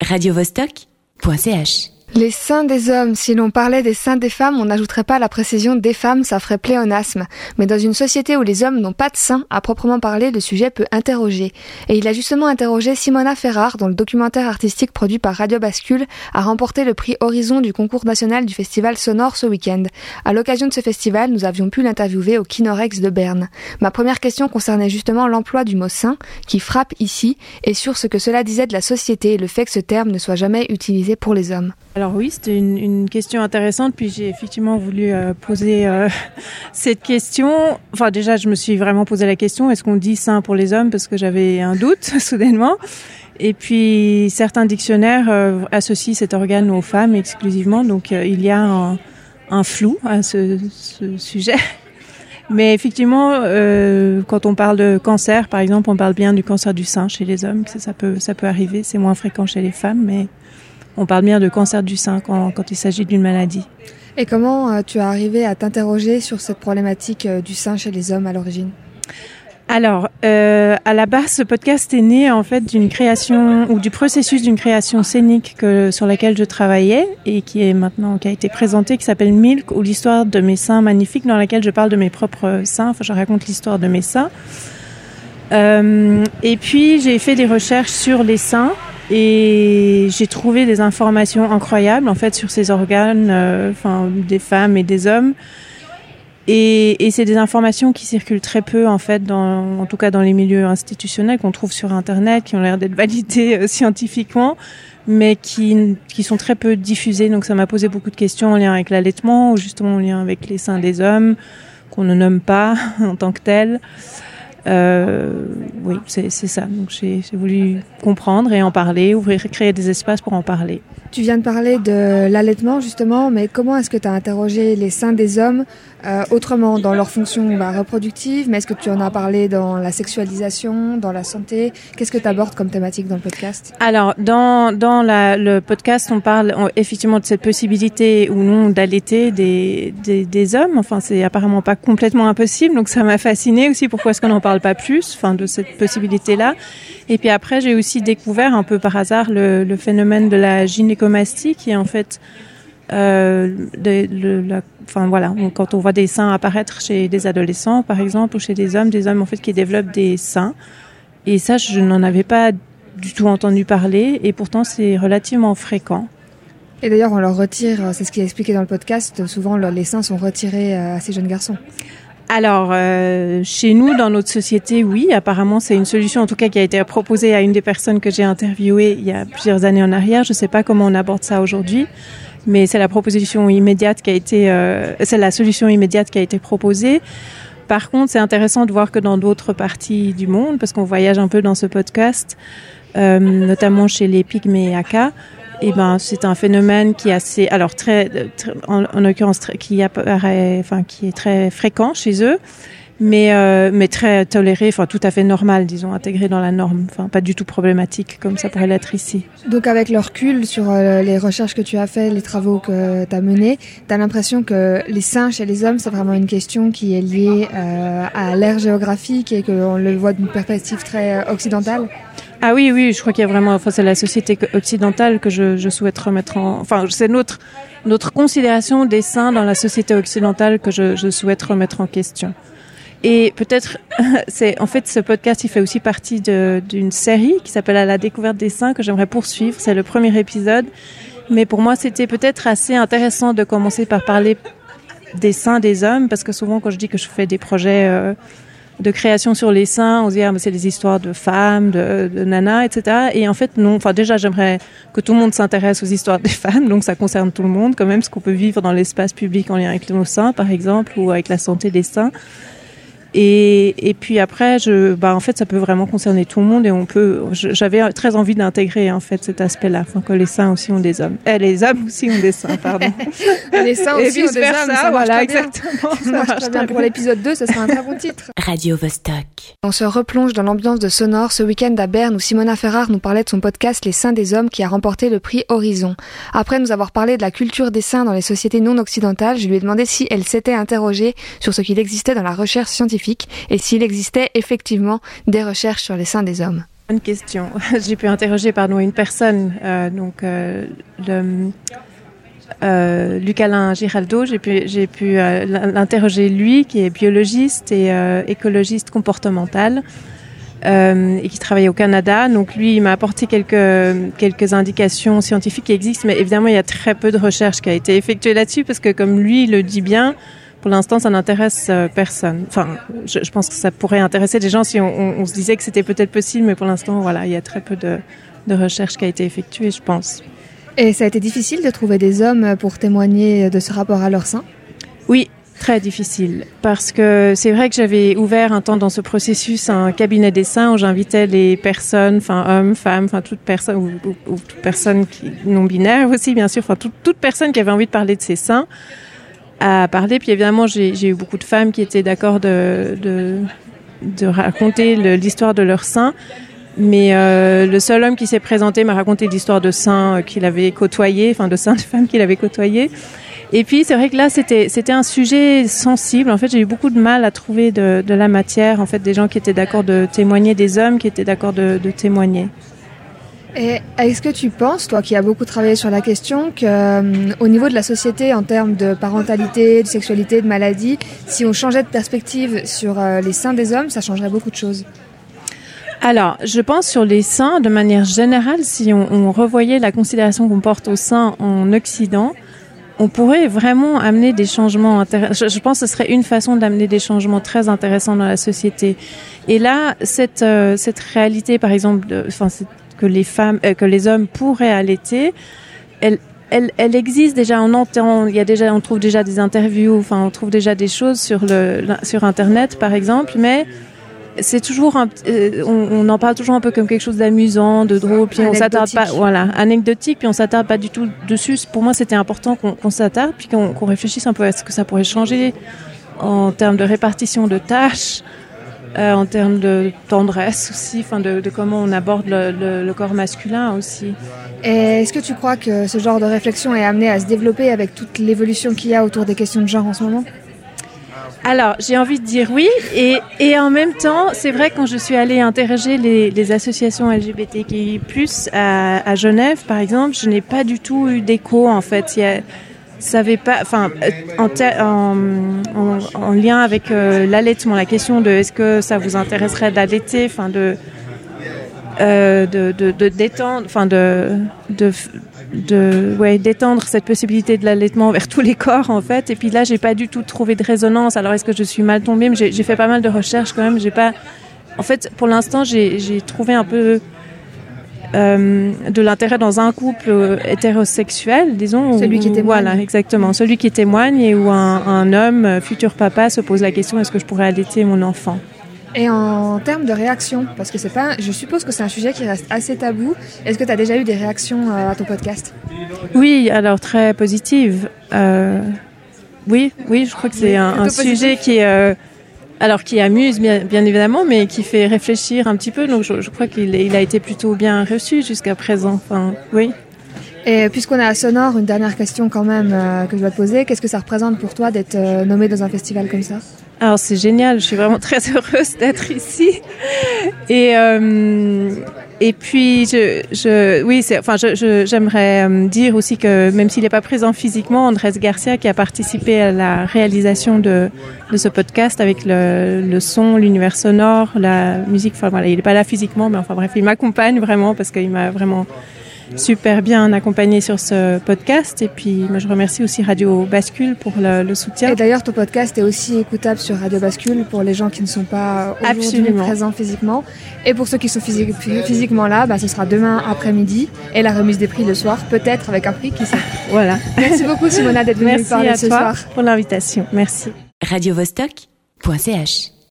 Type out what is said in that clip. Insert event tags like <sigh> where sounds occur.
radiovostok.ch Les seins des hommes, si l'on parlait des seins des femmes, on n'ajouterait pas la précision des femmes, ça ferait pléonasme. Mais dans une société où les hommes n'ont pas de seins, à proprement parler, le sujet peut interroger. Et il a justement interrogé Simona Ferrar, dont le documentaire artistique produit par Radio Bascule a remporté le prix Horizon du concours national du festival sonore ce week-end. À l'occasion de ce festival, nous avions pu l'interviewer au Kinorex de Berne. Ma première question concernait justement l'emploi du mot sein, qui frappe ici, et sur ce que cela disait de la société et le fait que ce terme ne soit jamais utilisé pour les hommes. Alors oui, c'était une, question intéressante, puis j'ai effectivement voulu euh, poser euh, <laughs> cette question. Enfin déjà, je me suis vraiment posé la question, est-ce qu'on dit sein pour les hommes Parce que j'avais un doute <laughs> soudainement. Et puis certains dictionnaires euh, associent cet organe aux femmes exclusivement, donc il y a un, flou à ce, sujet. <laughs> Mais effectivement, quand on parle de cancer, par exemple, on parle bien du cancer du sein chez les hommes. Ça, ça peut, ça peut arriver. C'est moins fréquent chez les femmes, mais on parle bien de cancer du sein quand, quand il s'agit d'une maladie. Et comment euh, tu as arrivé à t'interroger sur cette problématique euh, du sein chez les hommes à l'origine? Alors, euh, à la base, ce podcast est né en fait d'une création ou du processus d'une création scénique que, sur laquelle je travaillais et qui est maintenant qui a été présentée, qui s'appelle Milk ou l'histoire de mes seins magnifiques, dans laquelle je parle de mes propres seins. Enfin, je raconte l'histoire de mes seins. Euh, et puis, j'ai fait des recherches sur les seins et j'ai trouvé des informations incroyables en fait sur ces organes, euh, enfin des femmes et des hommes. Et, et c'est des informations qui circulent très peu en fait, dans, en tout cas dans les milieux institutionnels qu'on trouve sur Internet, qui ont l'air d'être validées euh, scientifiquement, mais qui, qui sont très peu diffusées. Donc ça m'a posé beaucoup de questions en lien avec l'allaitement ou justement en lien avec les seins des hommes qu'on ne nomme pas <laughs> en tant que tels. Euh, oui, c'est ça. Donc j'ai voulu comprendre et en parler, ouvrir, créer des espaces pour en parler. Tu viens de parler de l'allaitement justement, mais comment est-ce que tu as interrogé les seins des hommes euh, autrement dans leur fonction bah, reproductive Mais est-ce que tu en as parlé dans la sexualisation, dans la santé? Qu'est-ce que tu abordes comme thématique dans le podcast? Alors, dans, dans la, le podcast, on parle effectivement de cette possibilité ou non d'allaiter des, des, des hommes. Enfin, c'est apparemment pas complètement impossible, donc ça m'a fasciné aussi. Pourquoi est-ce qu'on n'en parle pas plus Enfin, de cette possibilité-là? Et puis après, j'ai aussi découvert un peu par hasard le, phénomène de la gynécomastie, qui est en fait euh, enfin voilà, quand on voit des seins apparaître chez des adolescents, par exemple, ou chez des hommes, des hommes en fait qui développent des seins. Et ça, je n'en avais pas du tout entendu parler, et pourtant c'est relativement fréquent. Et d'ailleurs, on leur retire, c'est ce qui est expliqué dans le podcast, souvent les seins sont retirés à ces jeunes garçons. Alors, euh, chez nous, dans notre société, oui, apparemment, c'est une solution, en tout cas, qui a été proposée à une des personnes que j'ai interviewées il y a plusieurs années en arrière. Je ne sais pas comment on aborde ça aujourd'hui, mais c'est la proposition immédiate qui a été, euh, c'est la solution immédiate qui a été proposée. Par contre, c'est intéressant de voir que dans d'autres parties du monde, parce qu'on voyage un peu dans ce podcast, euh, notamment chez les pygmées Aka, eh ben, c'est un phénomène qui est assez, alors très, en, en l'occurrence, qui apparaît, enfin, qui est très fréquent chez eux, mais euh, mais très toléré, enfin tout à fait normal, disons, intégré dans la norme, enfin pas du tout problématique comme ça pourrait l'être ici. Donc avec le recul sur euh, les recherches que tu as fait, les travaux que tu as menés, tu as l'impression que les seins chez les hommes, c'est vraiment une question qui est liée euh, à l'ère géographique et qu'on le voit d'une perspective très occidentale? Ah oui, oui, je crois qu'il y a vraiment, enfin, c'est la société occidentale que je, je souhaite remettre en, enfin, c'est notre, notre considération des seins dans la société occidentale que je, je souhaite remettre en question. Et peut-être, <laughs> c'est, en fait, ce podcast, il fait aussi partie d'une série qui s'appelle À la découverte des seins que j'aimerais poursuivre. C'est le premier épisode. Mais pour moi, c'était peut-être assez intéressant de commencer par parler des seins des hommes parce que souvent, quand je dis que je fais des projets, euh, de création sur les seins, on se dit ah, c'est des histoires de femmes, de, de nanas, etc. Et en fait non. Enfin déjà j'aimerais que tout le monde s'intéresse aux histoires des <laughs> femmes, donc ça concerne tout le monde quand même ce qu'on peut vivre dans l'espace public en lien avec nos seins par exemple ou avec la santé des seins. Et, et puis après, je, bah en fait, ça peut vraiment concerner tout le monde et on peut. J'avais très envie d'intégrer en fait cet aspect-là, enfin que les seins aussi ont des hommes, eh, les hommes aussi ont des seins, pardon. <laughs> les seins aussi ont des hommes, ça voilà, exactement. <laughs> Ça marche très bien. Pour l'épisode 2, ça sera un très bon titre. <laughs> Radio Vostok. On se replonge dans l'ambiance de Sonore ce week-end à Berne où Simona Ferrar nous parlait de son podcast Les seins des hommes qui a remporté le prix Horizon. Après nous avoir parlé de la culture des seins dans les sociétés non occidentales, je lui ai demandé si elle s'était interrogée sur ce qu'il existait dans la recherche scientifique et s'il existait effectivement des recherches sur les seins des hommes. Bonne question. <laughs> J'ai pu interroger pardon une personne, euh, donc euh, le euh, Luc Alain Giraldo. J'ai pu euh, l'interroger lui, qui est biologiste et écologiste comportemental. Et qui travaille au Canada. Donc lui, il m'a apporté quelques quelques indications scientifiques qui existent, mais évidemment, il y a très peu de recherche qui a été effectuée là-dessus parce que, comme lui le dit bien, pour l'instant, ça n'intéresse euh, personne. Enfin, je, je, pense que ça pourrait intéresser des gens si on, on, on se disait que c'était peut-être possible, mais pour l'instant, voilà, il y a très peu de, de recherche qui a été effectuée, je pense. Et ça a été difficile de trouver des hommes pour témoigner de ce rapport à leur sein? Oui, Très difficile, parce que c'est vrai que j'avais ouvert un temps dans ce processus un cabinet des seins où j'invitais les personnes, enfin hommes, femmes, enfin toute personne ou, ou, ou toute personne qui non binaire aussi bien sûr, enfin toute, toute personne qui avait envie de parler de ses seins à parler. Puis évidemment j'ai eu beaucoup de femmes qui étaient d'accord de, raconter l'histoire de leurs seins. Mais euh, le seul homme qui s'est présenté m'a raconté l'histoire de seins qu'il avait côtoyé, enfin de seins de femmes qu'il avait côtoyé. Et puis c'est vrai que là c'était c'était un sujet sensible. En fait, j'ai eu beaucoup de mal à trouver de, la matière. En fait, des gens qui étaient d'accord de témoigner, des hommes qui étaient d'accord de témoigner. Est-ce que tu penses, toi qui as beaucoup travaillé sur la question, que euh, au niveau de la société, en termes de parentalité, de sexualité, de maladie, si on changeait de perspective sur euh, les seins des hommes, ça changerait beaucoup de choses? Alors, je pense sur les seins, de manière générale, si on, revoyait la considération qu'on porte aux seins en Occident, on pourrait vraiment amener des changements. Je, je pense que ce serait une façon d'amener des changements très intéressants dans la société. Et là, cette, euh, cette réalité, par exemple, enfin, que les femmes, euh, que les hommes pourraient allaiter, elle, elle, elle existe déjà. On entend, il y a déjà, on trouve déjà des interviews, enfin, on trouve déjà des choses sur le, sur Internet, par exemple, mais c'est toujours un, euh, on, on, en parle toujours un peu comme quelque chose d'amusant, de drôle, puis on s'attarde pas, voilà, anecdotique, puis on s'attarde pas du tout dessus. Pour moi, c'était important qu'on qu s'attarde, puis qu'on qu réfléchisse un peu à ce que ça pourrait changer en termes de répartition de tâches, euh, en termes de tendresse aussi, enfin de, de comment on aborde le, le, le corps masculin aussi. Est-ce que tu crois que ce genre de réflexion est amené à se développer avec toute l'évolution qu'il y a autour des questions de genre en ce moment? Alors, j'ai envie de dire oui, et, et en même temps, c'est vrai quand je suis allée interroger les, les associations LGBTQI+, à, à Genève, par exemple, je n'ai pas du tout eu d'écho, en fait. Il y a, savait pas, enfin, en, en, en, en, lien avec euh, l'allaitement, la question de est-ce que ça vous intéresserait d'allaiter, enfin, de, euh, de, de, détendre, enfin, de, de, ouais, d'étendre cette possibilité de l'allaitement vers tous les corps en fait. Et puis là j'ai pas du tout trouvé de résonance. Alors est-ce que je suis mal tombée? J'ai fait pas mal de recherches quand même. J'ai pas en fait pour l'instant j'ai trouvé un peu euh, de l'intérêt dans un couple hétérosexuel disons celui où, qui témoigne. voilà exactement. Celui qui témoigne et où un, un homme futur papa se pose la question est-ce que je pourrais allaiter mon enfant? Et en termes de réaction, parce que c'est pas, je suppose que c'est un sujet qui reste assez tabou. Est-ce que tu as déjà eu des réactions euh, à ton podcast? Oui, alors très positives. Euh, oui, oui, je crois que c'est un, un sujet qui, euh, alors qui amuse bien, bien évidemment, mais qui fait réfléchir un petit peu. Donc je, je crois qu'il il a été plutôt bien reçu jusqu'à présent. Enfin, oui. Et puisqu'on est à Sonore, une dernière question quand même euh, que je dois te poser. Qu'est-ce que ça représente pour toi d'être euh, nommé dans un festival comme ça? Alors c'est génial, je suis vraiment <laughs> très heureuse d'être ici. Et euh, et puis je, je oui enfin je j'aimerais je, dire aussi que même s'il n'est pas présent physiquement, Andrés Garcia qui a participé à la réalisation de de ce podcast avec le, le son, l'univers sonore, la musique. Enfin voilà, il n'est pas là physiquement, mais enfin bref, il m'accompagne vraiment parce qu'il m'a vraiment super bien accompagné sur ce podcast. Et puis, moi, je remercie aussi Radio Bascule pour le, le soutien. Et d'ailleurs, ton podcast est aussi écoutable sur Radio Bascule pour les gens qui ne sont pas aujourd'hui présents physiquement. Et pour ceux qui sont physique, physiquement là, bah, ce sera demain après-midi et la remise des prix le soir, peut-être avec un prix qui sait. <laughs> Voilà. Merci beaucoup, Simona, d'être venue Merci parler à ce toi soir. pour l'invitation. Merci. Radio -Vostok .ch